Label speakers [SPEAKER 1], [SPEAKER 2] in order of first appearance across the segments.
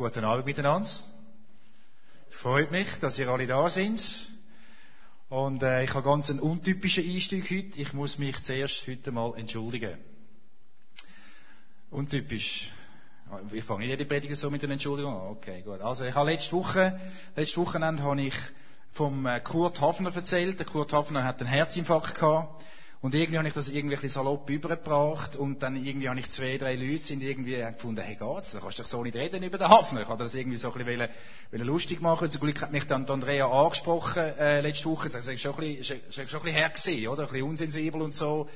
[SPEAKER 1] Guten Abend miteinander. Freut mich, dass ihr alle da sind. Und äh, ich habe ganz einen untypischen Einstieg heute. Ich muss mich zuerst heute mal entschuldigen. Untypisch. Ich fange nicht jede Predigt so mit einer Entschuldigung an. Okay, gut. Also ich habe letzte Woche, letztes Wochenende habe ich vom äh, Kurt Hafner erzählt. Der Kurt Hafner hat einen Herzinfarkt gehabt. Und irgendwie habe ich das irgendwie salopp übergebracht und dann irgendwie habe ich zwei, drei Leute sind irgendwie gefunden, hey geht's, da kannst du doch so nicht reden über den Hafner. Ich habe das irgendwie so ein bisschen wollen, lustig machen. Zum Glück hat mich dann Andrea angesprochen äh, letzte Woche. Sie ist schon ein bisschen, schon ein bisschen her oder? Ein bisschen unsensibel und so.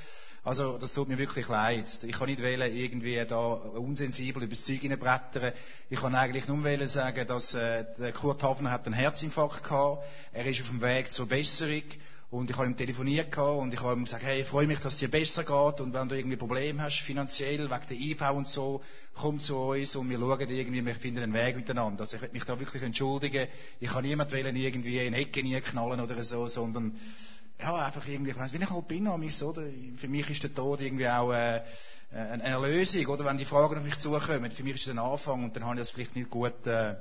[SPEAKER 1] Also, das tut mir wirklich leid. Ich kann nicht wählen, irgendwie da unsensibel über das Zeug hineinbrettern. Ich kann eigentlich nur wählen sagen, dass äh, der Kurt Hafner hat einen Herzinfarkt gehabt. Er ist auf dem Weg zur Besserung. Und ich habe ihm telefoniert und ich habe ihm gesagt, hey, ich freue mich, dass es dir besser geht und wenn du irgendwie Probleme hast, finanziell, wegen der IV und so, komm zu uns und wir schauen irgendwie, wir finden einen Weg miteinander. Also ich möchte mich da wirklich entschuldigen. Ich kann niemand wählen, irgendwie in Ecke nie knallen oder so, sondern, ja, einfach irgendwie, ich weiss, wie ich halt bin, oder? Für mich ist der Tod irgendwie auch, äh, eine Erlösung, oder? Wenn die Fragen auf mich zukommen, für mich ist es ein Anfang und dann habe ich das vielleicht nicht gut, äh,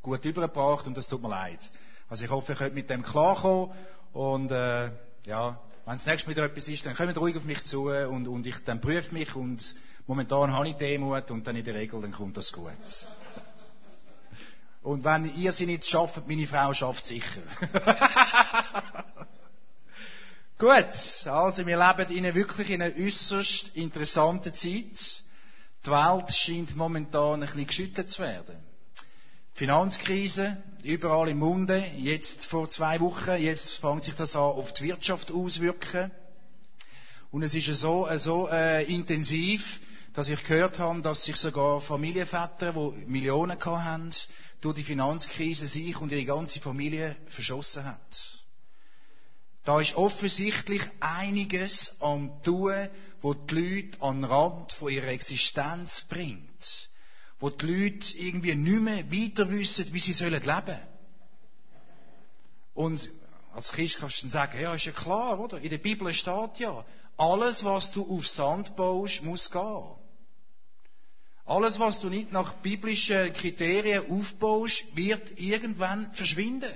[SPEAKER 1] gut übergebracht und das tut mir leid. Also ich hoffe, ihr könnt mit dem klarkommen und äh, ja, wenn das nächste Mal wieder etwas ist, dann kommt ruhig auf mich zu und, und ich dann prüfe mich und momentan habe ich Demut und dann in der Regel dann kommt das gut. Und wenn ihr sie nicht schafft, meine Frau schafft sicher. gut, also wir leben in einer wirklich in einer äußerst interessanten Zeit. Die Welt scheint momentan ein bisschen geschüttelt zu werden. Finanzkrise, überall im Munde, jetzt vor zwei Wochen, jetzt fängt sich das an auf die Wirtschaft auswirken. Und es ist so, so äh, intensiv, dass ich gehört habe, dass sich sogar Familienväter, die Millionen haben, durch die Finanzkrise sich und ihre ganze Familie verschossen hat. Da ist offensichtlich einiges am Tun, wo die Leute an den Rand von ihrer Existenz bringt wo die Leute irgendwie nicht mehr weiter wissen, wie sie sollen leben. Und als Christ kannst du dann sagen, ja, ist ja klar, oder? In der Bibel steht ja, alles, was du auf Sand baust, muss gehen. Alles, was du nicht nach biblischen Kriterien aufbaust, wird irgendwann verschwinden.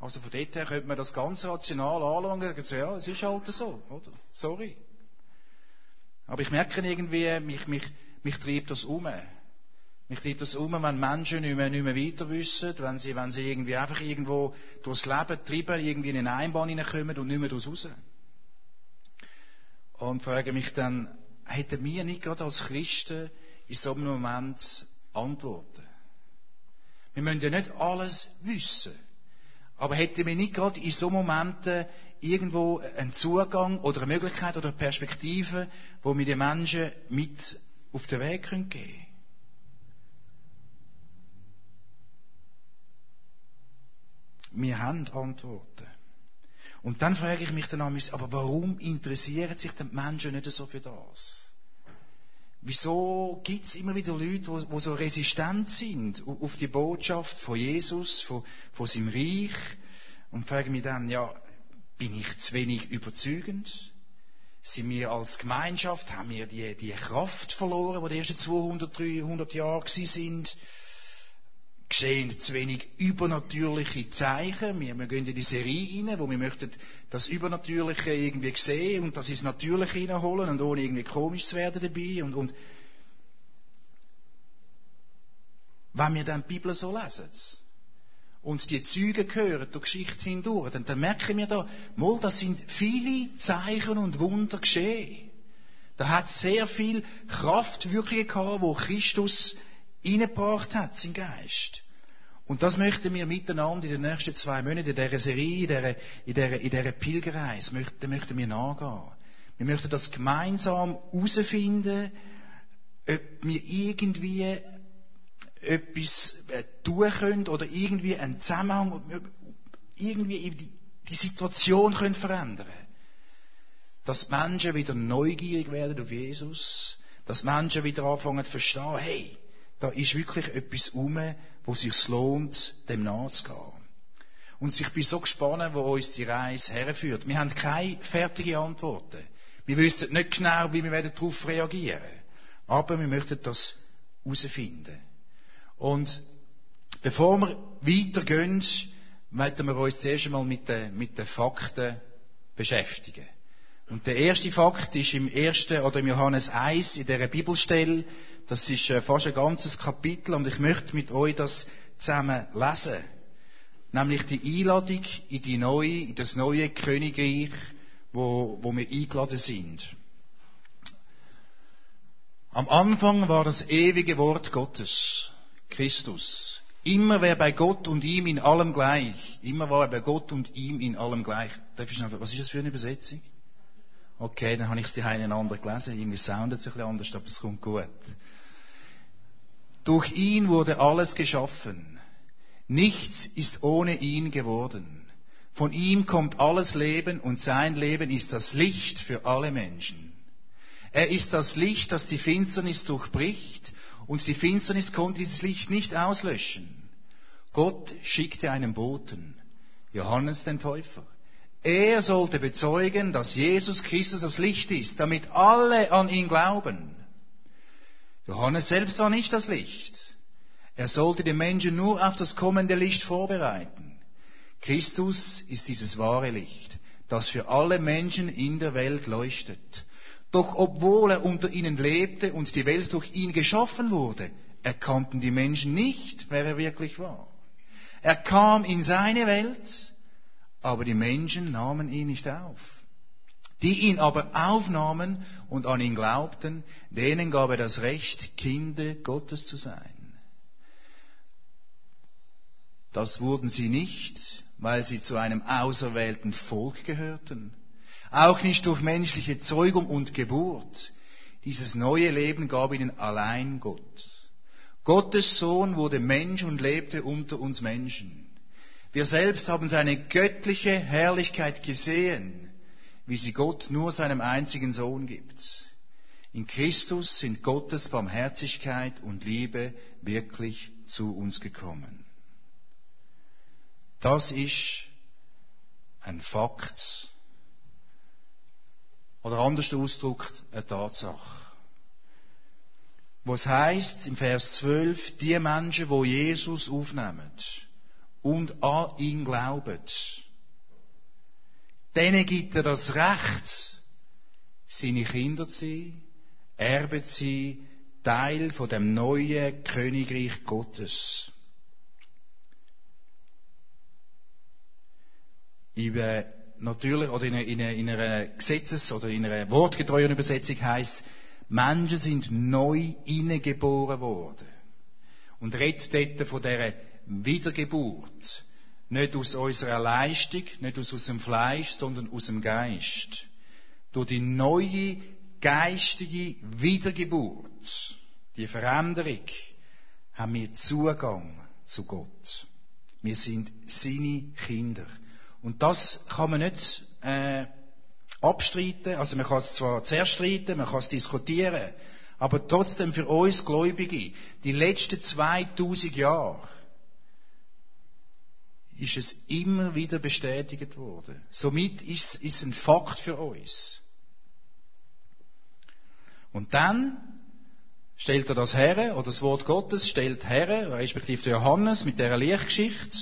[SPEAKER 1] Also von dort her könnte man das ganz rational anschauen und sagen, ja, es ist halt so, oder? Sorry. Aber ich merke irgendwie, mich, mich, mich treibt das um. Mich treibt das um, wenn Menschen nicht mehr, nicht mehr weiter wissen, wenn sie, wenn sie irgendwie einfach irgendwo durchs Leben treiben, irgendwie in eine Einbahn hineinkommen und nicht mehr durchs raus. Und frage mich dann, hätten wir nicht gerade als Christen in so einem Moment Antworten? Wir müssen ja nicht alles wissen. Aber hätten wir nicht gerade in so Momenten irgendwo einen Zugang oder eine Möglichkeit oder eine Perspektive, wo wir den Menschen mit auf den Weg geben können? Wir haben Antworten. Und dann frage ich mich dann aber warum interessieren sich die Menschen nicht so für das? Wieso gibt es immer wieder Leute, die so resistent sind auf die Botschaft von Jesus, von, von seinem Reich? Und frage mich dann, ja, bin ich zu wenig überzeugend? Sind wir als Gemeinschaft, haben wir die, die Kraft verloren, die die ersten 200, 300 Jahre sind? Sehen zu wenig übernatürliche Zeichen. Wir, gehen in die Serie rein, wo wir möchten das Übernatürliche irgendwie sehen und das ins Natürliche hineinholen und ohne irgendwie komisch zu werden dabei. Und, und wenn wir dann die Bibel so lesen und die Züge hören, die Geschichte hindurch, dann, dann merken wir da, mal, das sind viele Zeichen und Wunder geschehen. Da hat sehr viel Kraft wirklich gehabt, wo Christus reingebracht hat, sein Geist. Und das möchten wir miteinander in den nächsten zwei Monaten, in dieser Serie, in dieser, in dieser, in dieser Pilgerreise, möchten, möchten wir nachgehen. Wir möchten das gemeinsam herausfinden, ob wir irgendwie etwas äh, tun können oder irgendwie einen Zusammenhang, irgendwie die, die Situation können verändern Dass Menschen wieder neugierig werden auf Jesus, dass Menschen wieder anfangen zu verstehen, hey, da ist wirklich etwas um, wo sich lohnt, dem nachzugehen. Und ich bin so gespannt, wo uns die Reise herführt. Wir haben keine fertigen Antworten. Wir wissen nicht genau, wie wir darauf reagieren werden. Aber wir möchten das herausfinden. Und bevor wir weitergehen, möchten wir uns zuerst einmal mit den, mit den Fakten beschäftigen. Und der erste Fakt ist im ersten oder im Johannes 1 in dieser Bibelstelle. Das ist äh, fast ein ganzes Kapitel und ich möchte mit euch das zusammen lesen. Nämlich die Einladung in die neue, in das neue Königreich, wo, wo wir eingeladen sind. Am Anfang war das ewige Wort Gottes, Christus. Immer wer bei Gott und ihm in allem gleich. Immer war er bei Gott und ihm in allem gleich. Was ist das für eine Übersetzung? Okay, dann habe ich es die einander gelesen. Irgendwie soundet es ein bisschen anders, aber es kommt gut. Durch ihn wurde alles geschaffen. Nichts ist ohne ihn geworden. Von ihm kommt alles Leben und sein Leben ist das Licht für alle Menschen. Er ist das Licht, das die Finsternis durchbricht und die Finsternis konnte dieses Licht nicht auslöschen. Gott schickte einen Boten, Johannes den Täufer. Er sollte bezeugen, dass Jesus Christus das Licht ist, damit alle an ihn glauben. Johannes selbst war nicht das Licht. Er sollte die Menschen nur auf das kommende Licht vorbereiten. Christus ist dieses wahre Licht, das für alle Menschen in der Welt leuchtet. Doch obwohl er unter ihnen lebte und die Welt durch ihn geschaffen wurde, erkannten die Menschen nicht, wer er wirklich war. Er kam in seine Welt, aber die Menschen nahmen ihn nicht auf. Die ihn aber aufnahmen und an ihn glaubten, denen gab er das Recht, Kinder Gottes zu sein. Das wurden sie nicht, weil sie zu einem auserwählten Volk gehörten, auch nicht durch menschliche Zeugung und Geburt. Dieses neue Leben gab ihnen allein Gott. Gottes Sohn wurde Mensch und lebte unter uns Menschen. Wir selbst haben seine göttliche Herrlichkeit gesehen, wie sie Gott nur seinem einzigen Sohn gibt. In Christus sind Gottes Barmherzigkeit und Liebe wirklich zu uns gekommen. Das ist ein Fakt. Oder anders ausgedrückt, eine Tatsache. Was heißt im Vers 12, die Menschen, wo Jesus aufnehmen, und an ihn glauben, denen gibt er das Recht, seine Kinder zu sein, Erbe zu sein, Teil von dem neuen Königreich Gottes. Über natürlich, oder in einer, in einer, in einer Gesetzes- oder in einer wortgetreuen Übersetzung heißt, Menschen sind neu innegeboren worden. Und redet dort von dieser Wiedergeburt. Nicht aus unserer Leistung, nicht aus unserem Fleisch, sondern aus dem Geist. Durch die neue geistige Wiedergeburt, die Veränderung, haben wir Zugang zu Gott. Wir sind seine Kinder. Und das kann man nicht äh, abstreiten. Also man kann es zwar zerstreiten, man kann es diskutieren, aber trotzdem für uns Gläubige, die letzten 2000 Jahre, ist es immer wieder bestätigt worden. Somit ist es ein Fakt für uns. Und dann stellt er das her, oder das Wort Gottes stellt her, respektive Johannes mit der Lichtgeschichte.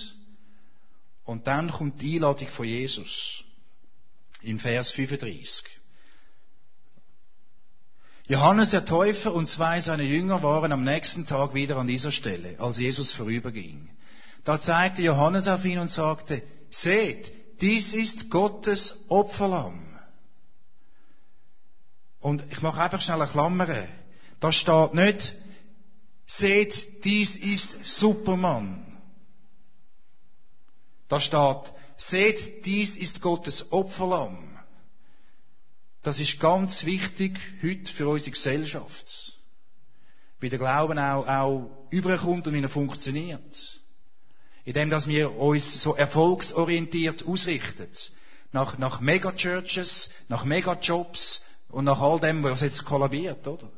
[SPEAKER 1] Und dann kommt die Einladung von Jesus. In Vers 35. Johannes der Täufer und zwei seiner Jünger waren am nächsten Tag wieder an dieser Stelle, als Jesus vorüberging. Da zeigte Johannes auf ihn und sagte, seht, dies ist Gottes Opferlamm. Und ich mache einfach schnell eine Klammer. Da steht nicht, seht, dies ist Superman. Da steht, seht, dies ist Gottes Opferlamm. Das ist ganz wichtig heute für unsere Gesellschaft. Wie der Glauben auch, auch überkommt und wie er funktioniert indem dass wir uns so erfolgsorientiert ausrichten. Nach, nach Megachurches, nach Megajobs und nach all dem, was jetzt kollabiert, oder?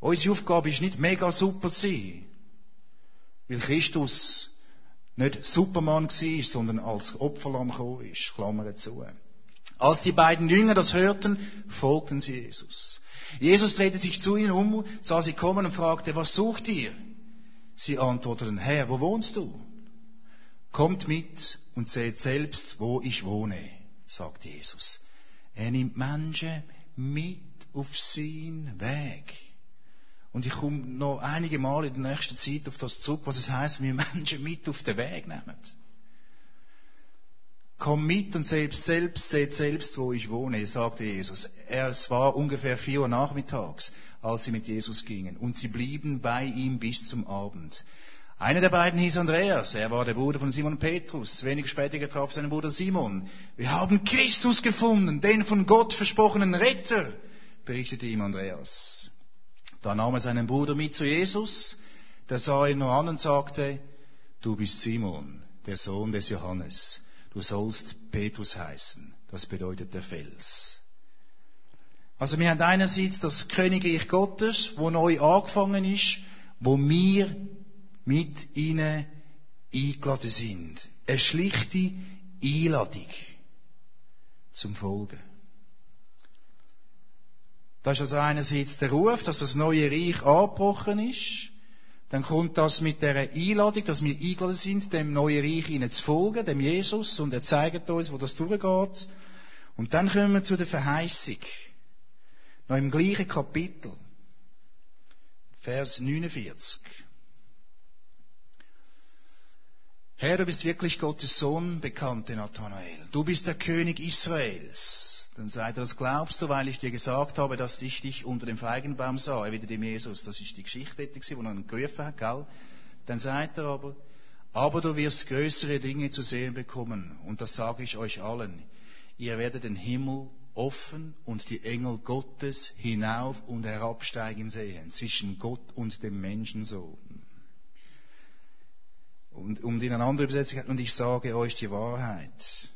[SPEAKER 1] Unsere Aufgabe ist nicht mega super zu sein, weil Christus nicht Supermann war, sondern als Opferlamm gekommen ist. Klammer zu. Als die beiden Jünger das hörten, folgten sie Jesus. Jesus drehte sich zu ihnen um, sah sie kommen und fragte, was sucht ihr? Sie antworteten, Herr, wo wohnst du? Kommt mit und seht selbst, wo ich wohne, sagt Jesus. Er nimmt Menschen mit auf seinen Weg. Und ich komme noch einige Mal in der nächsten Zeit auf das zurück, was es heißt, wenn wir Menschen mit auf den Weg nehmen. Komm mit und selbst, selbst, seht selbst, wo ich wohne, sagte Jesus. Es war ungefähr vier Uhr nachmittags, als sie mit Jesus gingen. Und sie blieben bei ihm bis zum Abend. Einer der beiden hieß Andreas. Er war der Bruder von Simon Petrus. Wenig später getraf seinen Bruder Simon. Wir haben Christus gefunden, den von Gott versprochenen Retter, berichtete ihm Andreas. Da nahm er seinen Bruder mit zu Jesus. Der sah ihn nur an und sagte, du bist Simon, der Sohn des Johannes du sollst Petrus heißen. Das bedeutet der Fels. Also wir haben einerseits das Königreich Gottes, wo neu angefangen ist, wo wir mit ihnen eingeladen sind. Eine schlichte Einladung zum Folgen. Das ist also einerseits der Ruf, dass das neue Reich angebrochen ist dann kommt das mit der Einladung, dass wir eingeladen sind, dem neuen Reich ihnen zu folgen, dem Jesus, und er zeigt uns, wo das durchgeht. Und dann kommen wir zu der Verheißung. Noch im gleichen Kapitel. Vers 49. Herr, du bist wirklich Gottes Sohn, bekannte Nathanael. Du bist der König Israels. Dann sagt er, das glaubst du, weil ich dir gesagt habe, dass ich dich unter dem Feigenbaum sah, wieder dem Jesus. Das ist die Geschichte, wo er ihn gerufen hat, gell? Dann sagt er aber, aber du wirst größere Dinge zu sehen bekommen. Und das sage ich euch allen. Ihr werdet den Himmel offen und die Engel Gottes hinauf und herabsteigen sehen, zwischen Gott und dem Menschensohn. Und um in eine andere Übersetzung, und ich sage euch die Wahrheit.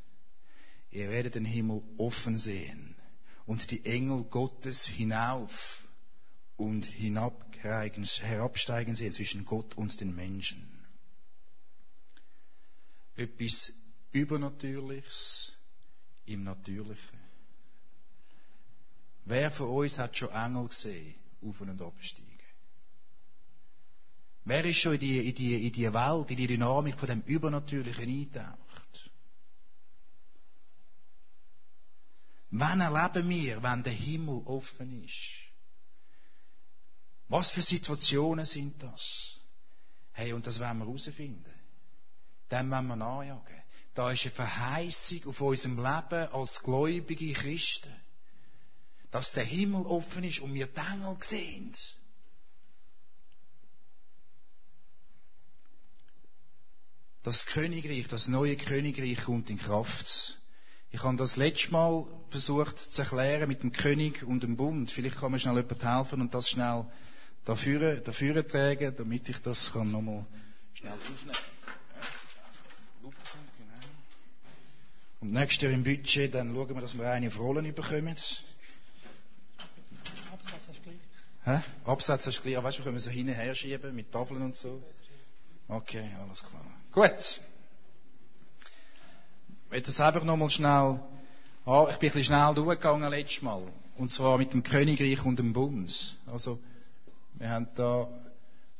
[SPEAKER 1] Ihr werdet den Himmel offen sehen und die Engel Gottes hinauf und herabsteigen sehen zwischen Gott und den Menschen. Etwas Übernatürliches im Natürlichen. Wer von uns hat schon Engel gesehen, auf und absteigen? Wer ist schon in die, in die, in die Welt, in die Dynamik von dem Übernatürlichen eintaucht? Wann erleben wir, wenn der Himmel offen ist? Was für Situationen sind das? Hey, und das werden wir herausfinden. Dem werden wir nachjagen. Da ist eine Verheißung auf unserem Leben als gläubige Christen. Dass der Himmel offen ist und wir die Engel sehen. Das Königreich, das neue Königreich kommt in Kraft. Ich habe das letzte Mal versucht zu erklären mit dem König und dem Bund. Vielleicht kann mir schnell jemand helfen und das schnell dafür, dafür tragen, damit ich das kann nochmal schnell aufnehmen Und nächstes Jahr im Budget, dann schauen wir, dass wir eine auf Rollen bekommen. Absatz hast du gleich. Hä? Absatz hast du gleich. Weißt du, wir können so hinterher schieben mit Tafeln und so. Okay, alles klar. Gut. Ich will das einfach nochmal schnell, ah, ich bin ein bisschen schnell durchgegangen letztes Mal. Und zwar mit dem Königreich und dem Bund. Also, wir haben da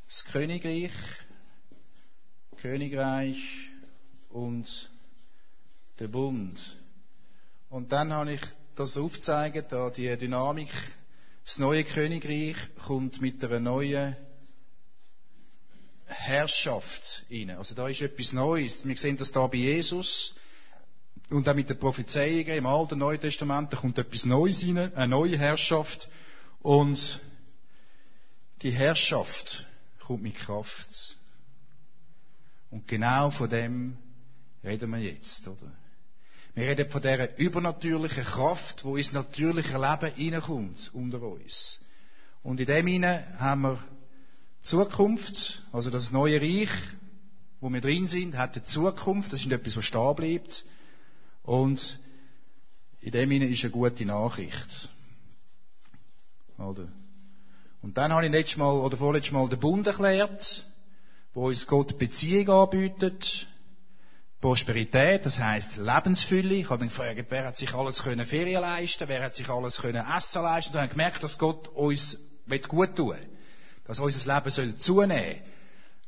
[SPEAKER 1] das Königreich, Königreich und der Bund. Und dann habe ich das aufgezeigt, da die Dynamik. Das neue Königreich kommt mit einer neuen Herrschaft rein. Also da ist etwas Neues. Wir sehen das da bei Jesus. Und auch mit den Prophezeiungen im Alten Neuen Testament, da kommt etwas Neues rein, eine neue Herrschaft. Und die Herrschaft kommt mit Kraft. Und genau von dem reden wir jetzt, oder? Wir reden von dieser übernatürlichen Kraft, wo ins natürliche Leben hineinkommt unter uns. Und in dem hinein haben wir Zukunft, also das neue Reich, wo wir drin sind, hat eine Zukunft, das ist nicht etwas, was stehen bleibt. Und in dem Sinne ist eine gute Nachricht. Oder? Und dann habe ich letztes Mal, oder vorletztes Mal den Bund erklärt, wo uns Gott Beziehung anbietet. Prosperität, das heißt Lebensfülle. Ich habe dann gefragt, wer hat sich alles können Ferien leisten, wer hat sich alles können Essen leisten. Und dann habe ich gemerkt, dass Gott uns gut tun. Dass unser Leben soll zunehmen.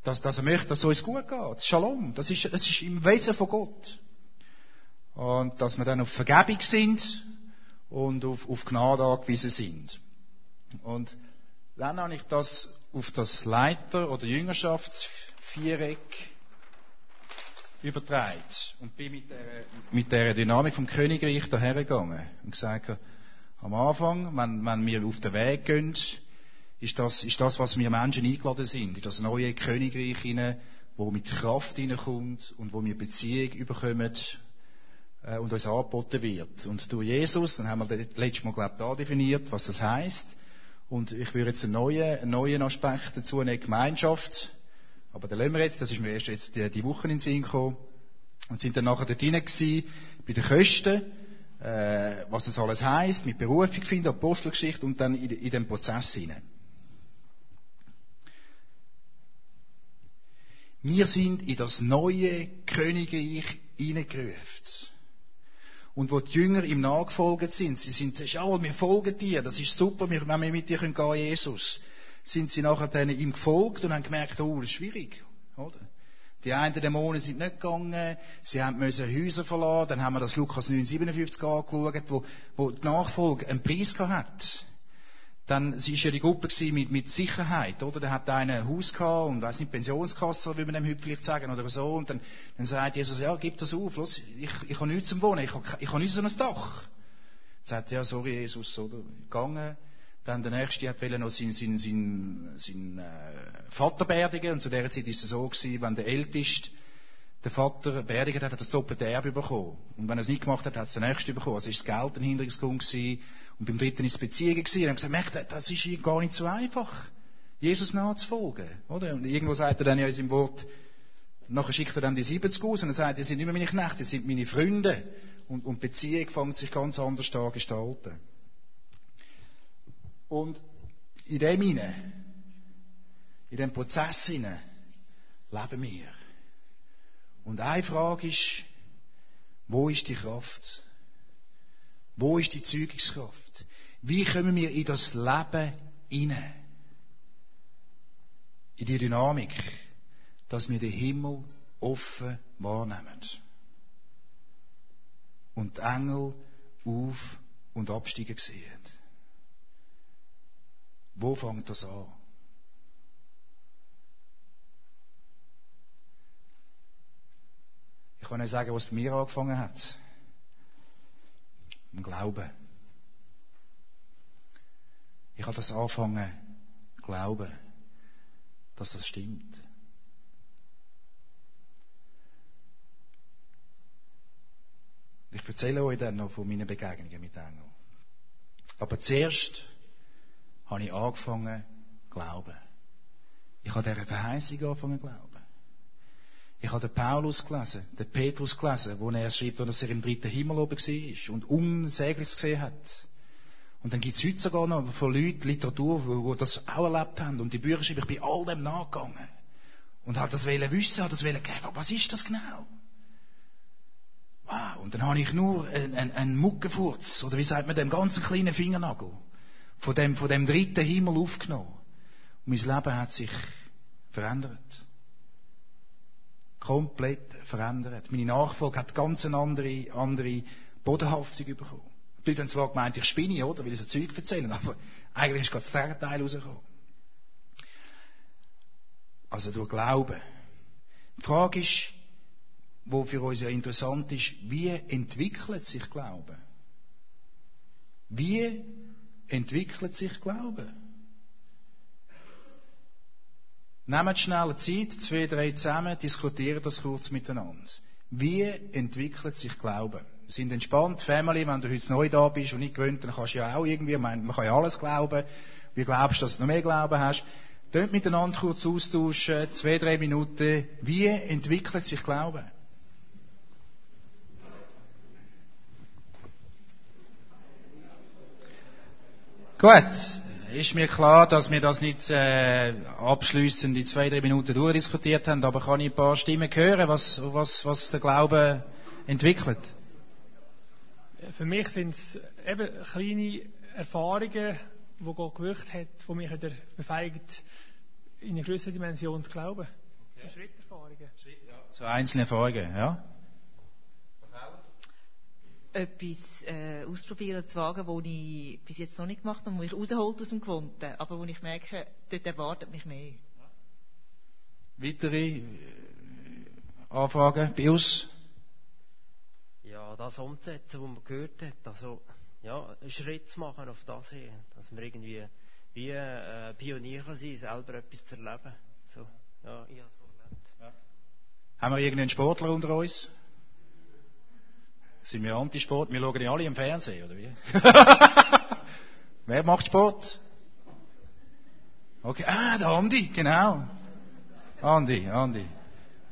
[SPEAKER 1] dass, dass er möchte, dass es uns gut geht. Shalom. Das ist, das ist im Wesen von Gott. Und dass wir dann auf Vergebung sind und auf, auf Gnade angewiesen sind. Und dann habe ich das auf das Leiter- oder Jüngerschaftsviereck übertragen und bin mit der, mit der Dynamik vom Königreich dahergegangen und gesagt, am Anfang, wenn, wenn wir auf den Weg gehen, ist das, ist das, was wir Menschen eingeladen sind, in das neue Königreich hinein, wo mit Kraft hineinkommt und wo wir Beziehung überkommen äh, und uns angeboten wird. Und durch Jesus, dann haben wir das letzte Mal, glaube ich, da definiert, was das heißt. Und ich würde jetzt einen neuen, einen neuen Aspekt dazu nehmen, Gemeinschaft. Aber den lassen wir jetzt, das ist mir erst jetzt die, die Woche in Sinn gekommen. Und sind dann nachher dort hinein gewesen, bei den Kosten, äh, was das alles heisst, mit Berufung finden, Apostelgeschichte und dann in, in den Prozess hinein. Wir sind in das neue Königreich hineingerufen. Und wo die Jünger ihm nachgefolgt sind, sie sind ja, wir folgen dir, das ist super, wenn wir mit dir gehen Jesus. Sind sie nachher ihm gefolgt und haben gemerkt, oh, das ist schwierig, oder? Die einen Dämonen sind nicht gegangen, sie haben müssen Häuser verlassen, dann haben wir das Lukas 9,57 angeschaut, wo, wo die Nachfolge einen Preis hat dann sie ist ja die Gruppe mit, mit Sicherheit, oder? Da hat einer ein Haus gehabt und weiß nicht Pensionskasse, wie man dem heute vielleicht sagen oder so und dann, dann sagt Jesus ja gib das auf, los, ich, ich habe nichts zum Wohnen, ich habe, ich habe nichts an ein Dach. Dann sagt ja sorry Jesus, oder? Gegangen. Dann der nächste hat noch seinen, seinen, seinen, seinen äh, Vater beerdigen und zu der Zeit ist es so gewesen, wenn der Älteste der Vater beerdigt hat, hat er das doppelte Erbe bekommen. Und wenn er es nicht gemacht hat, hat es der Nächste bekommen. Also ist das Geld ein Hinderungsgrund gewesen. Und beim dritten ist es Beziehung gewesen. Und haben gesagt, merkt, das ist gar nicht so einfach, Jesus nachzufolgen, oder? Und irgendwo sagt er dann ja in seinem Wort, nachher schickt er dann die 70 aus und er sagt, die sind nicht mehr meine Knechte, die sind meine Freunde. Und, und Beziehung fängt sich ganz anders an gestalten. Und in dem hinein, in dem Prozess hinein, leben wir. Und eine Frage ist, wo ist die Kraft? Wo ist die Zeugungskraft? Wie kommen wir in das Leben hinein? In die Dynamik, dass wir den Himmel offen wahrnehmen. Und die Engel auf und absteigen sehen. Wo fängt das an? Ich kann euch sagen, was bei mir angefangen hat. Im Glauben. Ich habe das angefangen, glauben, dass das stimmt. Ich erzähle euch dann noch von meinen Begegnungen mit Engeln. Aber zuerst habe ich angefangen, glauben. Ich habe dieser Verheißung angefangen, glauben. Ich habe den Paulus gelesen, den Petrus gelesen, wo er schreibt, dass er im dritten Himmel oben war und Unsägliches gesehen hat. Und dann gibt es heute sogar noch von Leuten Literatur, die das auch erlebt haben. Und die Bücher schreiben, ich bin all dem nachgegangen. Und halt das wollen wissen, hat das wollen geben. Was ist das genau? Wow. Und dann habe ich nur einen, einen, einen Muckenfurz, oder wie sagt man dem, ganzen kleinen Fingernagel, von dem, von dem dritten Himmel aufgenommen. Und mein Leben hat sich verändert komplett verändert. Meine Nachfolge hat ganz eine andere, andere Bodenhaftung bekommen. Die Leute haben zwar gemeint, ich spinne, oder, weil ich so Zeug erzähle, aber eigentlich ist gerade das Gegenteil rausgekommen. Also durch Glauben. Die Frage ist, wo für uns ja interessant ist, wie entwickelt sich Glauben? Wie entwickelt sich Glauben? Nehmt schnell Zeit, zwei, drei zusammen, diskutiert das kurz miteinander. Wie entwickelt sich Glauben? Wir sind entspannt, Family, wenn du heute neu da bist und nicht gewöhnt, dann kannst du ja auch irgendwie, man, kann ja alles glauben. Wie glaubst du, dass du noch mehr Glauben hast? Dort miteinander kurz austauschen, zwei, drei Minuten. Wie entwickelt sich Glauben? Gut, ist mir klar, dass wir das nicht äh, abschließend in zwei, drei Minuten durchdiskutiert haben, aber kann ich ein paar Stimmen hören, was, was, was der Glaube entwickelt?
[SPEAKER 2] Für mich sind es eben kleine Erfahrungen, die Gott gewirkt hat, die mich wieder befähigt, in eine größere Dimension zu glauben. So Schritterfahrungen.
[SPEAKER 1] So einzelne Erfahrungen, ja?
[SPEAKER 3] Etwas äh, ausprobieren zu wagen, was ich bis jetzt noch nicht gemacht habe, wo ich rausholt aus dem Gewohnten, aber wo ich merke, dort erwartet mich mehr.
[SPEAKER 1] Weitere äh, Anfragen bei uns?
[SPEAKER 4] Ja, das umzusetzen, was man gehört hat. Also, ja, einen Schritt zu machen auf das hin, dass man irgendwie wie äh, Pionier kann sein, selber etwas zu erleben. So, ja, ich habe so erlebt. Ja.
[SPEAKER 1] Haben wir irgendeinen Sportler unter uns? Sind wir Antisport? Wir schauen ja alle im Fernsehen, oder wie? Wer macht Sport? Okay, ah, der Andi, genau. Andi, Andi.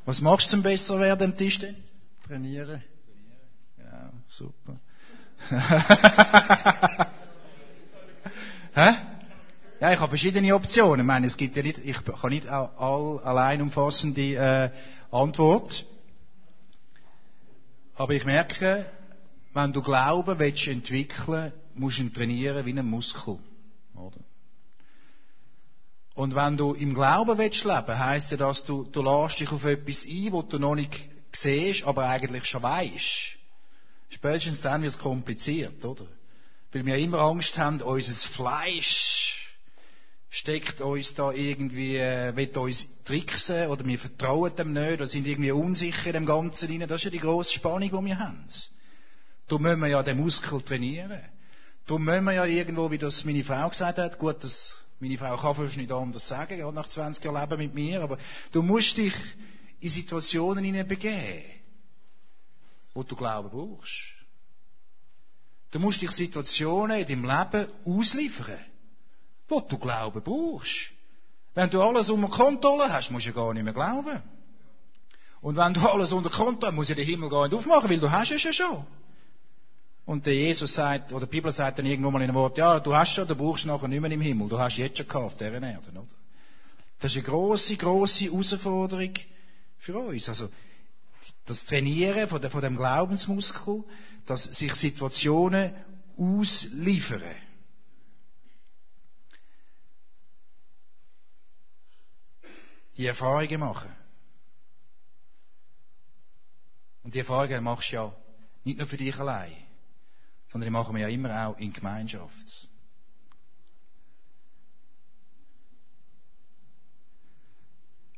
[SPEAKER 1] Was machst du zum besser werden am Tisch denn?
[SPEAKER 5] Trainieren.
[SPEAKER 1] Ja, super. Hä? Ja, ich habe verschiedene Optionen. Ich meine, es gibt ja nicht, ich kann nicht all allein umfassende äh, Antwort. Aber ich merke, wenn du Glauben willst entwickeln, musst du ihn trainieren wie einen Muskel. Oder? Und wenn du im Glauben willst leben, heisst ja, dass du, du lässt dich auf etwas ein, was du noch nicht siehst, aber eigentlich schon weißt. Spätestens dann wird es kompliziert, oder? Weil wir immer Angst haben, unser Fleisch steckt uns da irgendwie, äh, will uns tricksen oder wir vertrauen dem nicht oder sind irgendwie unsicher in dem Ganzen rein. Das ist ja die grosse Spannung, die wir haben. Darum müssen wir ja den Muskel trainieren. Darum müssen wir ja irgendwo, wie das meine Frau gesagt hat, gut, das, meine Frau kann fast nicht anders sagen, ja, nach 20 Jahren Leben mit mir, aber du musst dich in Situationen hineinbegeben, wo du Glauben brauchst. Du musst dich Situationen in deinem Leben ausliefern wo du Glauben brauchst. Wenn du alles unter Kontrolle hast, musst du gar nicht mehr glauben. Und wenn du alles unter Kontrolle hast, muss ja der Himmel gar nicht aufmachen, weil du hast es ja schon. Und der Jesus sagt, oder die Bibel sagt dann irgendwo mal in einem Wort, ja, du hast schon, du brauchst nachher nicht mehr im Himmel, du hast jetzt schon gehabt auf dieser Erde, oder? Das ist eine grosse, grosse Herausforderung für uns. Also, das Trainieren von, dem Glaubensmuskel, dass sich Situationen ausliefern. Die Erfahrungen machen. Und die Erfahrungen machst du ja nicht nur für dich allein, sondern die machen wir ja immer auch in Gemeinschaft.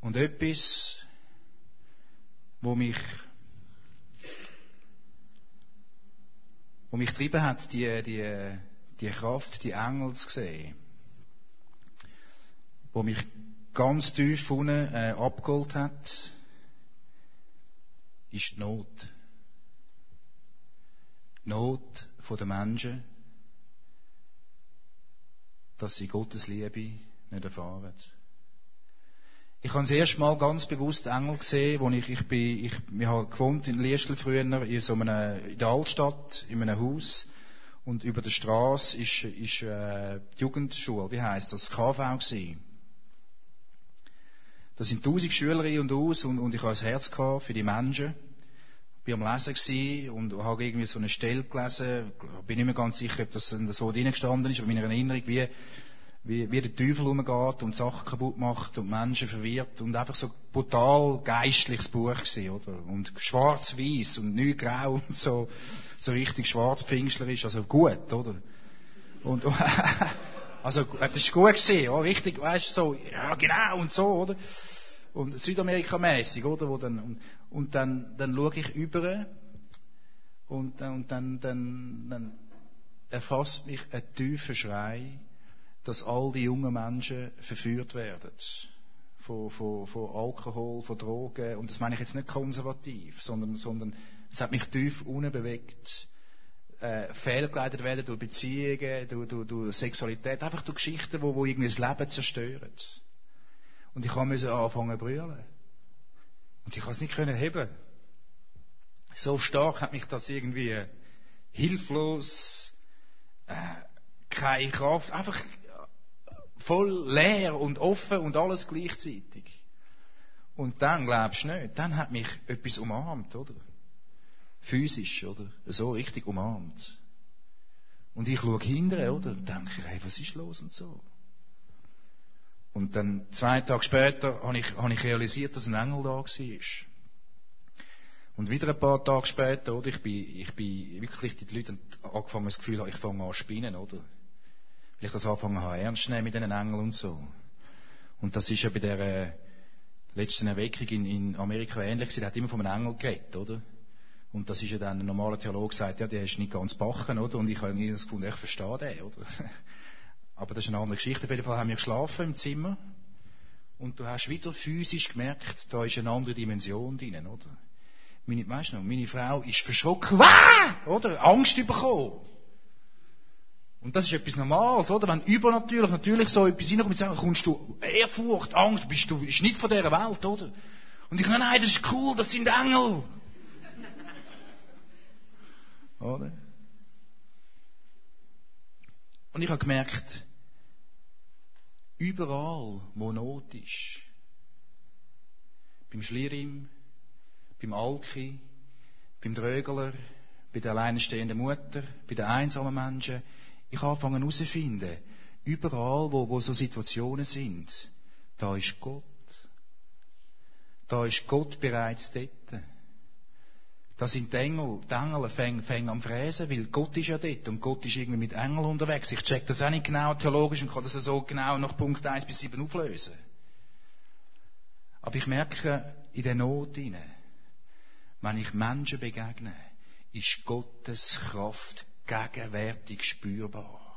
[SPEAKER 1] Und etwas, wo mich, wo mich getrieben hat, die, die, die Kraft, die Engel zu sehen, wo mich ganz tief unten äh, abgeholt hat, ist die Not. Die Not der Menschen, dass sie Gottes Liebe nicht erfahren. Ich habe das erste Mal ganz bewusst Engel gesehen, wo ich, ich bin, ich, wir haben gewohnt in Liestl früher, in so einem, in der Altstadt, in einem Haus. Und über der Straße ist, ist, äh, die Jugendschule, wie heisst das, das KV gewesen. Da sind tausend Schüler ein und aus und, und ich habe ein Herz für die Menschen. Ich war am Lesen und habe irgendwie so eine Stelle gelesen. Ich bin nicht mehr ganz sicher, ob das so drin gestanden ist, aber in meiner Erinnerung, wie, wie, wie der Teufel umgeht und Sachen kaputt macht und Menschen verwirrt und einfach so brutal geistliches Buch gewesen, oder? Und schwarz-weiß und nicht grau und so, so richtig schwarz-pfingslerisch, also gut, oder? Und, Also, das ist gut gesehen, ja, richtig, weißt du, so, ja, genau, und so, oder? Und Südamerika-mäßig, oder? Wo dann, und, und dann, dann schaue ich über, und, und dann, dann, dann erfasst mich ein tiefer Schrei, dass all die jungen Menschen verführt werden. Von, von, von Alkohol, von Drogen. Und das meine ich jetzt nicht konservativ, sondern, sondern es hat mich tief unbewegt äh, fehlgeleitet werden durch Beziehungen, durch, durch, durch Sexualität, einfach durch Geschichten, wo, wo irgendwie das Leben zerstören. Und ich musste anfangen zu brüllen. Und ich konnte es nicht heben. So stark hat mich das irgendwie hilflos, äh, keine Kraft, einfach voll leer und offen und alles gleichzeitig. Und dann glaubst du nicht, dann hat mich etwas umarmt, oder? Physisch, oder? So richtig umarmt. Und ich schaue hinterher, oder? Und denke, hey, was ist los und so? Und dann, zwei Tage später, habe ich, habe ich realisiert, dass ein Engel da war. Und wieder ein paar Tage später, oder, ich bin, ich bin wirklich, die Leute haben angefangen, das Gefühl, ich fange an zu spinnen, oder? Weil ich das angefangen habe, ernst zu nehmen mit diesen Engeln und so. Und das ist ja bei der letzten Erweckung in, in Amerika ähnlich gewesen. Der hat immer von einem Engel geredet, oder? Und das ist ja dann ein normaler Theologe gesagt, ja, der ist nicht ganz bachen, oder? Und ich habe irgendwie das Gefühl, ich verstehe den, oder? Aber das ist eine andere Geschichte. Auf jeden Fall haben wir geschlafen im Zimmer. Und du hast wieder physisch gemerkt, da ist eine andere Dimension drin, oder? Meine, weißt du noch, meine Frau ist verschrocken, Wah! oder? Angst bekommen. Und das ist etwas Normales, oder? Wenn übernatürlich natürlich so etwas reinkommt, dann kommst du Ehrfurcht, Angst, bist du, ist nicht von dieser Welt, oder? Und ich nein, nein, das ist cool, das sind Engel. Oder? Und ich habe gemerkt, überall, wo Not ist, beim Schlirim, beim Alki, beim Drögler, bei der alleinstehenden Mutter, bei den einsamen Menschen. Ich anfange herauszufinden, überall, wo, wo so Situationen sind, da ist Gott. Da ist Gott bereits dort. Da sind die Engel, die Engel fängen, fängen am Fräsen, weil Gott ist ja dort und Gott ist irgendwie mit Engeln unterwegs. Ich check das auch nicht genau theologisch und kann das so genau nach Punkt 1 bis 7 auflösen. Aber ich merke in der Not hinein, wenn ich Menschen begegne, ist Gottes Kraft gegenwärtig spürbar.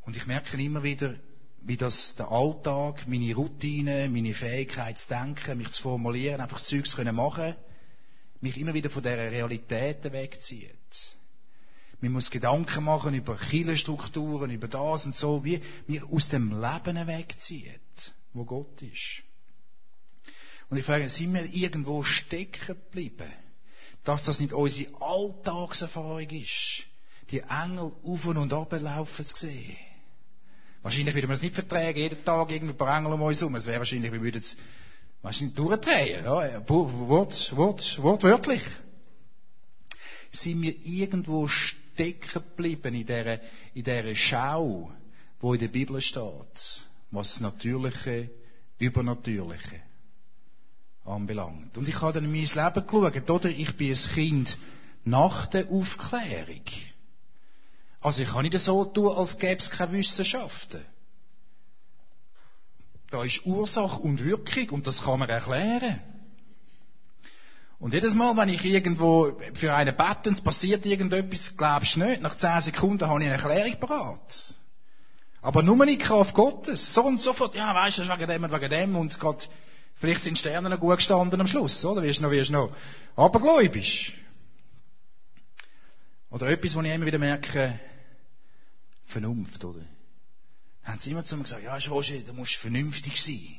[SPEAKER 1] Und ich merke immer wieder, wie das der Alltag, meine Routine, meine Fähigkeit zu denken, mich zu formulieren, einfach Zeugs können machen, mich immer wieder von dieser Realität wegzieht. Man muss Gedanken machen über Kirchenstrukturen, über das und so, wie mir aus dem Leben wegzieht, wo Gott ist. Und ich frage, sind wir irgendwo stecken geblieben? Dass das nicht unsere Alltagserfahrung ist, die Engel auf und ab laufen zu sehen. Wahrscheinlich würden wir es nicht vertragen, jeden Tag irgendwie ein paar Engel um uns herum. Es wäre wahrscheinlich, wir würden es wahrscheinlich durchdrehen. Ja, Wort, Wort, wortwörtlich. Sind wir irgendwo stecken geblieben in dieser, in dieser Schau, wo in der Bibel steht, was das Natürliche, Übernatürliche anbelangt. Und ich habe dann in mein Leben geschaut, oder? Ich bin ein Kind nach der Aufklärung. Also ich kann nicht so tun, als gäbe es keine Wissenschaften. Da ist Ursache und Wirkung und das kann man erklären. Und jedes Mal, wenn ich irgendwo für einen bete und es passiert irgendetwas, glaubst du nicht, nach zehn Sekunden habe ich eine Erklärung parat. Aber nur in Kraft Gottes. So und sofort, ja, weißt du, wegen dem und wegen dem und Gott, vielleicht sind Sterne noch gut gestanden am Schluss, oder? Wirst du noch, wirst du noch abergläubisch. Oder etwas, wo ich immer wieder merke, Vernunft, oder? Dann haben sie immer zu mir gesagt, ja, Roger, du musst vernünftig sein.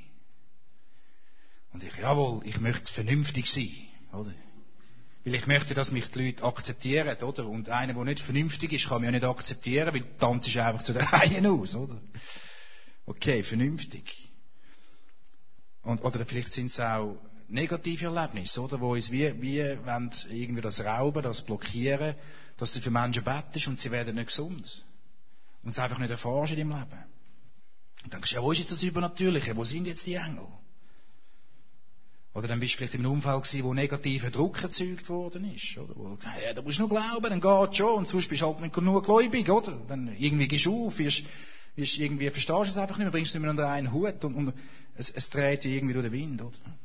[SPEAKER 1] Und ich, jawohl, ich möchte vernünftig sein, oder? Weil ich möchte, dass mich die Leute akzeptieren, oder? Und einer, der nicht vernünftig ist, kann mich ja nicht akzeptieren, weil Tanz ist einfach zu der Reihe aus, oder? Okay, vernünftig. Und, oder vielleicht sind es auch negative Erlebnisse, oder? Wo uns wie, wie wollen irgendwie das rauben, das blockieren, dass du für Menschen bettest und sie werden nicht gesund und es einfach nicht erforschen im Leben. Und dann denkst du, ja, wo ist jetzt das Übernatürliche? Wo sind jetzt die Engel? Oder dann bist du vielleicht in einem Unfall gewesen, wo negativer Druck erzeugt worden ist, oder? Wo du sagst, ja, da musst du nur glauben, dann geht's schon. Und sonst bist du halt nicht nur gläubig, oder? Dann irgendwie gehst du auf, wirst, wirst irgendwie, verstehst du es einfach nicht mehr, bringst du immer unter einen Hut und, und es, es dreht dich irgendwie durch den Wind, oder?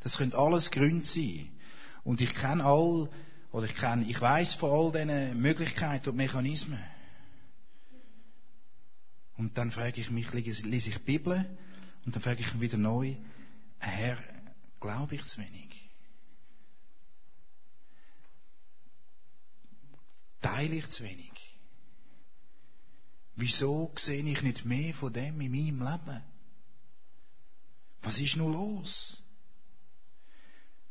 [SPEAKER 1] Das können alles Gründe sein. Und ich kenne all oder ich kenne, ich weiß von all diesen Möglichkeiten und Mechanismen. Und dann frage ich mich, lese ich die Bibel und dann frage ich mich wieder neu, Herr, glaube ich zu wenig? Teile ich zu wenig? Wieso sehe ich nicht mehr von dem in meinem Leben? Was ist nur los?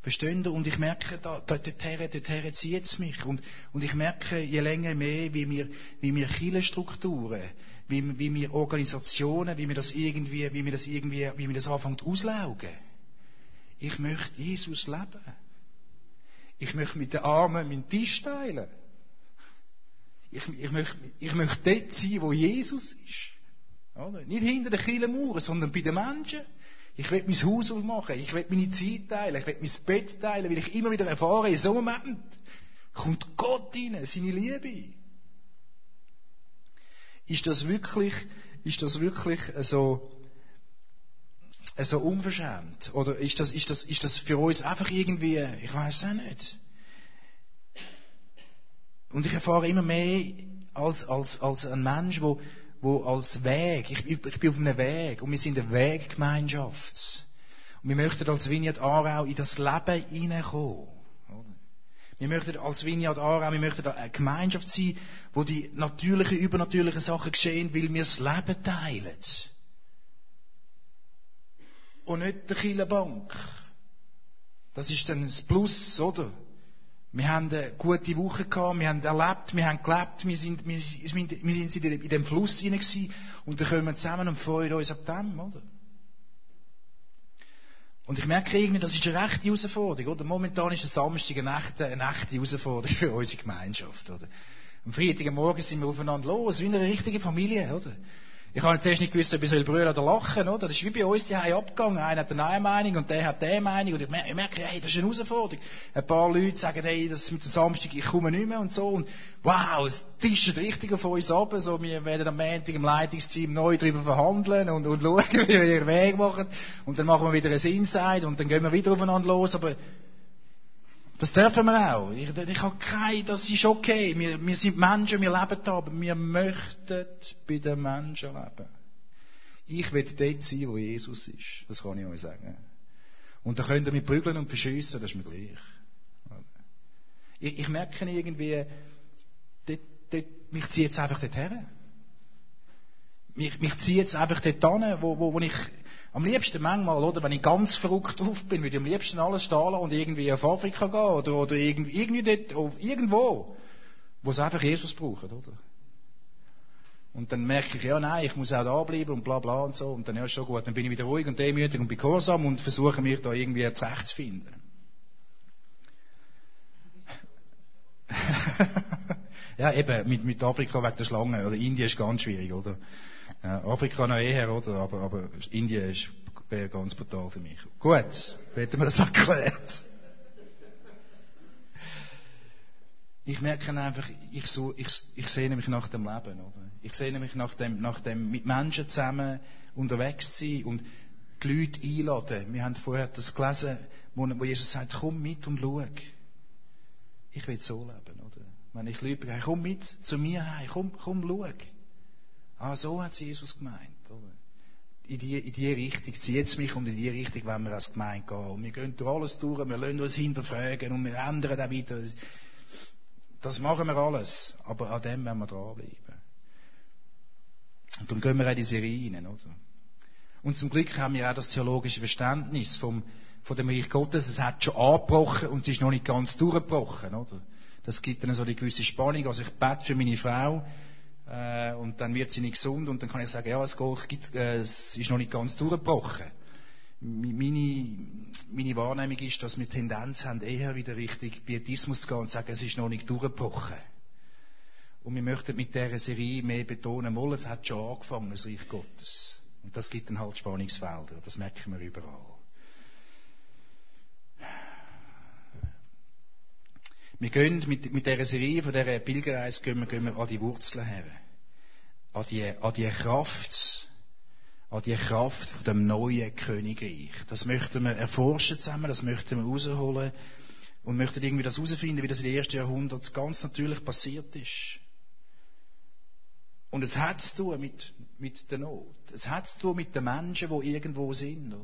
[SPEAKER 1] Verstehen Und ich merke, da, da, dorthin, dorthin zieht es mich. Und, und ich merke je länger mehr, wie wir, wie wir Kirchenstrukturen, wie, wie wir Organisationen, wie wir das irgendwie, wie wir das irgendwie, wie wir das anfangen auslaugen. Ich möchte Jesus leben. Ich möchte mit den Armen meinen Tisch teilen. ich, ich, möchte, ich möchte dort sein, wo Jesus ist. Oder? Nicht hinter den Kirchenmauern, sondern bei den Menschen. Ich will mein Haus aufmachen, ich will meine Zeit teilen, ich will mein Bett teilen, weil ich immer wieder erfahre, in so einem Moment kommt Gott rein, seine Liebe. Ist das wirklich, ist das wirklich so, so unverschämt? Oder ist das, ist das, ist das für uns einfach irgendwie, ich weiß auch nicht. Und ich erfahre immer mehr als, als, als ein Mensch, wo, wo als Weg, ich, ich bin auf einem Weg und wir sind eine Weggemeinschaft. Und wir möchten als Vineyard Aarau in das Leben hineinkommen. Wir möchten als Vineyard Aarau, wir möchten eine Gemeinschaft sein, wo die natürlichen, übernatürlichen Sachen geschehen, weil wir das Leben teilen. Und nicht die Kirchenbank. Das ist dann das Plus, oder? Wir haben eine gute Woche gehabt, wir haben erlebt, wir haben gelebt, wir sind, wir, wir sind in dem Fluss hinein gewesen, und dann kommen wir zusammen und freuen uns ab dem, oder? Und ich merke irgendwie, das ist eine rechte Herausforderung, oder? Momentan ist der Samstag eine echte, eine echte Herausforderung für unsere Gemeinschaft, oder? Am Freitagmorgen sind wir aufeinander los, wie eine richtige Familie, oder? Ich habe zuerst nicht gewusst, ob ich brüllen oder lachen, oder? Das ist wie bei uns die abgegangen. Einer hat eine Meinung und der hat diese Meinung. Und ich merke, hey, das ist eine Herausforderung. Ein paar Leute sagen, hey, das mit dem Samstag, ich komme nicht mehr und so. Und wow, es tischt richtig auf uns ab. So, wir werden am Montag im Leitungsteam neu darüber verhandeln und, und schauen, wie wir ihren Weg machen. Und dann machen wir wieder ein Inside und dann gehen wir wieder aufeinander los. Aber das dürfen wir auch. Ich, ich habe kein, das ist okay. Wir, wir sind Menschen, wir leben da, aber wir möchten bei den Menschen leben. Ich will dort sein, wo Jesus ist. Das kann ich euch sagen. Und da könnt ihr mich prügeln und verschiessen, das ist mir gleich. Ich, ich merke irgendwie, dort, dort, mich zieht es einfach dorthin. Mich, mich zieht es einfach dort hin, wo, wo, wo ich am liebsten manchmal, oder, wenn ich ganz verrückt auf bin, würde ich am liebsten alles stehlen und irgendwie auf Afrika gehen oder, oder irgendwie, irgendwie dort, irgendwo, wo es einfach Jesus braucht, oder? Und dann merke ich, ja, nein, ich muss auch da bleiben und bla bla und so. Und dann, ja, schon gut. Dann bin ich wieder ruhig und demütig und begehorsam und versuche mich da irgendwie zurechtzufinden. Ja, eben, mit, mit Afrika wegen der Schlange. Oder Indien ist ganz schwierig, oder? Ja, Afrika noch eher, oder? Aber, aber Indien ist ganz brutal für mich. Gut, hätten wir das erklärt. Ich merke einfach, ich, so, ich, ich sehne mich nach dem Leben, oder? Ich sehne mich nach dem, nach dem mit Menschen zusammen unterwegs sein und die Leute einladen. Wir haben vorher das gelesen, wo, Jesus sagt, komm mit und schau. Ich will so leben? Wenn ich liebe, komm mit zu mir heim, komm, komm, schau. Ah, so hat Jesus gemeint, oder? In die, in die Richtung zieht es mich und in die Richtung wollen wir als Gemeinde gehen. Und wir gehen durch alles durch, wir lassen uns hinterfragen und wir ändern auch wieder. Das machen wir alles, aber an dem werden wir dranbleiben. Und darum gehen wir auch in die Serie rein, oder? Und zum Glück haben wir auch das theologische Verständnis vom, von dem Reich Gottes. Es hat schon angebrochen und es ist noch nicht ganz durchgebrochen, oder? Das gibt dann so die gewisse Spannung. Also ich bete für meine Frau, äh, und dann wird sie nicht gesund und dann kann ich sagen, ja, es, geht, äh, es ist noch nicht ganz durchgebrochen. Meine, meine Wahrnehmung ist, dass wir Tendenz haben, eher wieder Richtung Pietismus zu gehen und zu sagen, es ist noch nicht durchgebrochen. Und wir möchten mit dieser Serie mehr betonen, mal, es hat schon angefangen, das Reich Gottes. Und das gibt dann halt Spannungsfelder, das merken wir überall. Wir gehen mit, mit dieser Serie, von dieser Pilgerreise, gehen wir, gehen wir an die Wurzeln her. An die, an die Kraft, an die Kraft von dem neuen Königreich. Das möchten wir erforschen zusammen, das möchten wir rausholen und möchten irgendwie das herausfinden, wie das den ersten Jahrhundert ganz natürlich passiert ist. Und es hat zu tun mit, mit der Not. Es hat zu tun mit den Menschen, die irgendwo sind.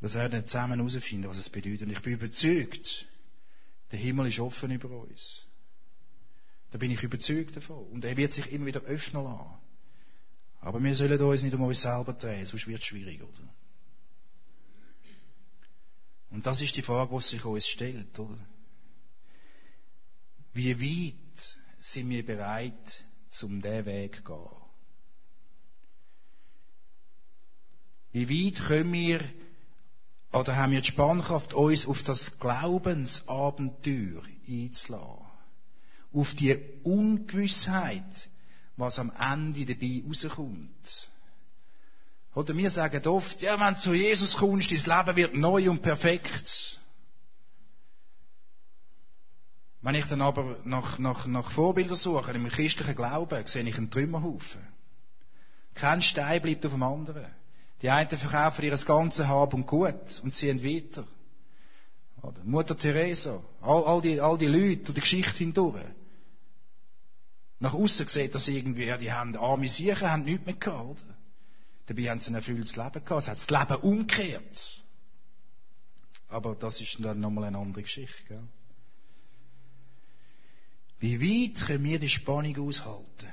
[SPEAKER 1] Das werden wir zusammen herausfinden, was es bedeutet. Und ich bin überzeugt, der Himmel ist offen über uns. Da bin ich überzeugt davon. Und er wird sich immer wieder öffnen lassen. Aber wir sollen uns nicht um uns selber drehen, sonst wird es schwierig, oder? Und das ist die Frage, die sich uns stellt, oder? Wie weit sind wir bereit, zum diesen Weg zu gehen? Wie weit können wir oder haben wir die Spannkraft, uns auf das Glaubensabenteuer einzulassen? auf die Ungewissheit, was am Ende dabei rauskommt. Oder wir sagen oft, ja, wenn du zu Jesus kommst, dein Leben wird neu und perfekt. Wenn ich dann aber nach, nach, nach Vorbildern suche, im christlichen Glauben, sehe ich einen Trümmerhaufen. Kein Stein bleibt auf dem anderen. Die einen verkaufen ihr ganzes Hab und Gut und ziehen weiter. Oder Mutter Teresa, all, all, die, all die Leute und die Geschichte hindurch. Nach außen sieht das irgendwie, ja, die haben arme Siechen, haben nichts mehr gehabt, oder? Dabei haben sie ein erfülltes Leben gehabt. Es hat das Leben umgekehrt. Aber das ist dann nochmal eine andere Geschichte, gell? Wie weit können wir die Spannung aushalten?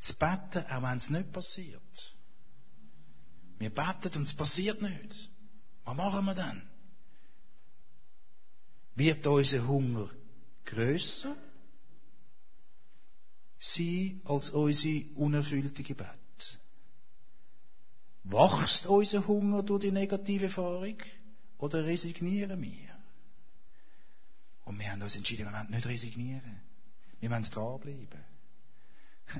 [SPEAKER 1] Das Betten, auch wenn es nicht passiert. Wir beten und es passiert nicht. Was machen wir dann? Wird unser Hunger grösser sein als unsere unerfüllte Gebet? Wächst unser Hunger durch die negative Erfahrung oder resignieren wir? Und wir haben uns entschieden, wir wollen nicht resignieren. Wir wollen dranbleiben.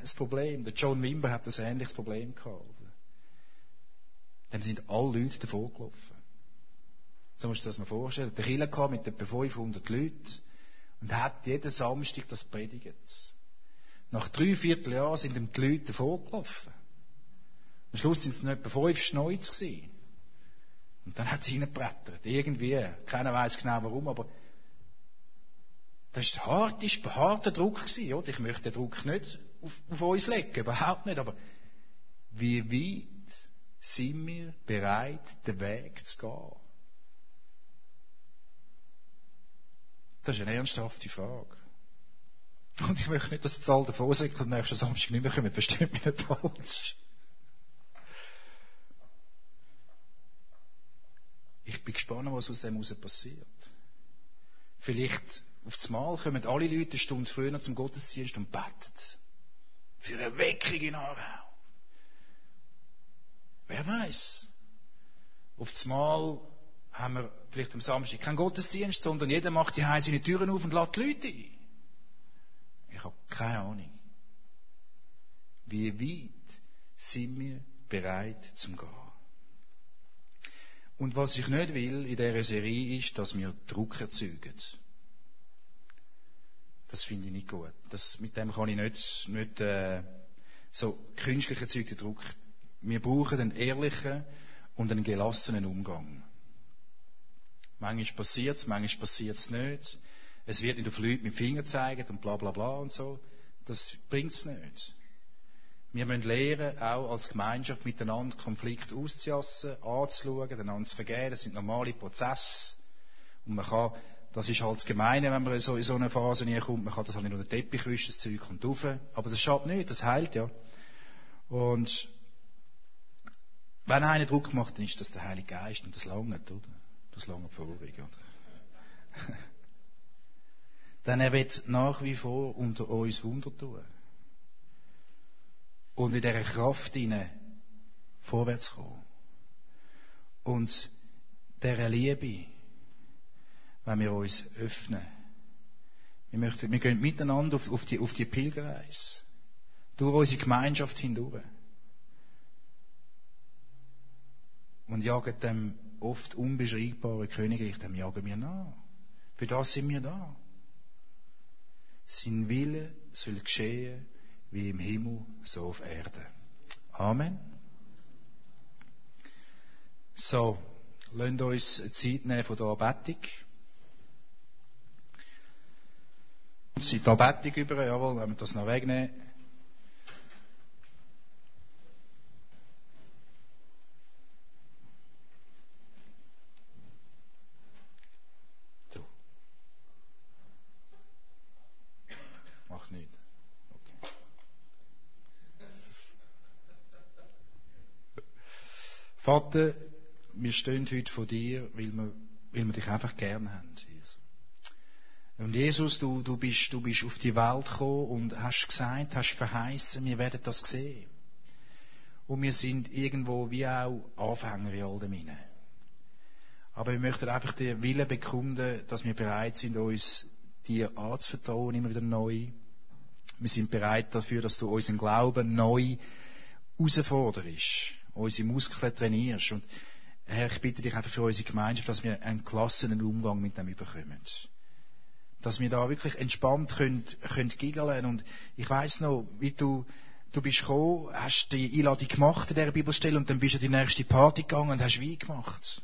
[SPEAKER 1] Das Problem, der John Wimber hat ein ähnliches Problem gehabt. Dem sind alle Leute davor gelaufen. So musst du das mal vorstellen. Der Killer kam mit etwa 500 Leuten und hat jeden Samstag das predigt. Nach drei Vierteljahren sind ihm die Leute davor gelaufen. Am Schluss sind es noch etwa fünf Schneuz gewesen. Und dann hat sie hineingebrettert. Irgendwie. Keiner weiß genau warum, aber das war hart, ist harter Druck gewesen, oder? Ich möchte den Druck nicht auf, auf uns legen, überhaupt nicht, aber wie weit sind wir bereit, den Weg zu gehen? Das ist eine ernsthafte Frage. Und ich möchte nicht, dass die alle davon sind und nächsten Samstag nicht mehr kommen. Versteht mich nicht falsch. Ich bin gespannt, was aus dem heraus passiert. Vielleicht auf das Mal kommen alle Leute eine Stunde früher zum Gottesdienst und beten. Für eine Weckung in Aarau. Wer weiß? Auf das Mal haben wir vielleicht am Samstag keinen Gottesdienst, sondern jeder macht die seine Türen auf und lädt die Leute ein. Ich habe keine Ahnung. Wie weit sind wir bereit zum Gehen? Und was ich nicht will in dieser Serie ist, dass wir Druck erzeugen. Das finde ich nicht gut. Das, mit dem kann ich nicht, nicht äh, so künstlich erzeugten Druck. Wir brauchen einen ehrlichen und einen gelassenen Umgang. Manchmal passiert es, manchmal passiert es nicht. Es wird nicht auf Leute mit Finger zeigen und bla bla bla und so. Das bringt es nicht. Wir müssen lernen, auch als Gemeinschaft miteinander Konflikte auszujassen, anzuschauen, einander zu vergeben. Das sind normale Prozesse. Und man kann, das ist halt das Gemeine, wenn man so in so eine Phase kommt, man kann das halt nicht unter den Teppich wischen, das Zeug kommt rauf. Aber das schadet nicht, das heilt ja. Und wenn einer Druck macht, dann ist das der Heilige Geist und das langt, oder? Das lange vorig, oder? Denn er wird nach wie vor unter uns Wunder tun und in dieser Kraft hinein vorwärts kommen. Und dieser Liebe, wenn wir uns öffnen. Wir, möchten, wir gehen miteinander auf, auf, die, auf die Pilgerreise. Durch unsere Gemeinschaft hindurch. Und jagen dem oft unbeschreibbaren Königreich, dem jagen wir nach. Für das sind wir da. Sein Wille soll geschehen wie im Himmel, so auf Erde. Amen. So, lasst uns Zeit nehmen von der Anbetung. Sie die Anbetung über, jawohl, wenn wir das noch wegnehmen. Vater, wir stehen heute vor dir, weil wir, weil wir dich einfach gern haben. Jesus. Und Jesus, du, du, bist, du bist auf die Welt gekommen und hast gesagt, hast verheißen, wir werden das sehen. Und wir sind irgendwo wie auch Anfänger in all dem Aber wir möchten einfach den Willen bekunden, dass wir bereit sind, uns dir anzuvertrauen, immer wieder neu. Wir sind bereit dafür, dass du unseren Glauben neu herausforderst, unsere Muskeln trainierst. Und Herr, ich bitte dich einfach für unsere Gemeinschaft, dass wir einen klassenen Umgang mit dem überkommen. Dass wir da wirklich entspannt können, können giggeln. Und ich weiß noch, wie du, du bist gekommen, hast die Einladung gemacht in dieser Bibelstelle und dann bist du in die nächste Party gegangen und hast Wein gemacht.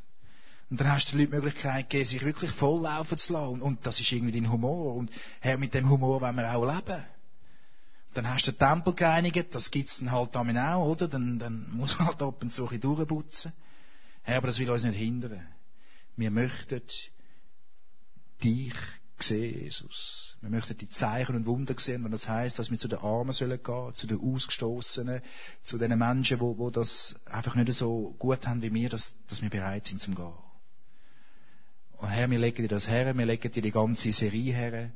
[SPEAKER 1] Und dann hast du den Leuten die Möglichkeit gegeben, sich wirklich volllaufen zu lassen. Und das ist irgendwie dein Humor. Und Herr, mit dem Humor wollen wir auch leben. Dann hast du den Tempel gereinigt, das gibt's dann halt damit auch, oder? Dann, dann muss man halt ab und zu ein durchputzen. Herr, aber das will uns nicht hindern. Wir möchten dich sehen, Jesus. Wir möchten die Zeichen und Wunder sehen, wenn das heißt, dass wir zu den Armen sollen gehen, zu den Ausgestoßenen, zu den Menschen, wo, wo das einfach nicht so gut haben wie wir, dass, dass wir bereit sind zum Gehen. Und Herr, wir legen dir das her, wir legen dir die ganze Serie her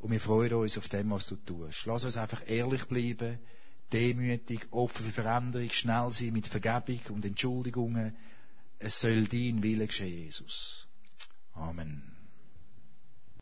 [SPEAKER 1] und wir freuen uns auf dem, was du tust. Lass uns einfach ehrlich bleiben, demütig, offen für Veränderung, schnell sein mit Vergebung und Entschuldigungen. Es soll dein Wille geschehen, Jesus.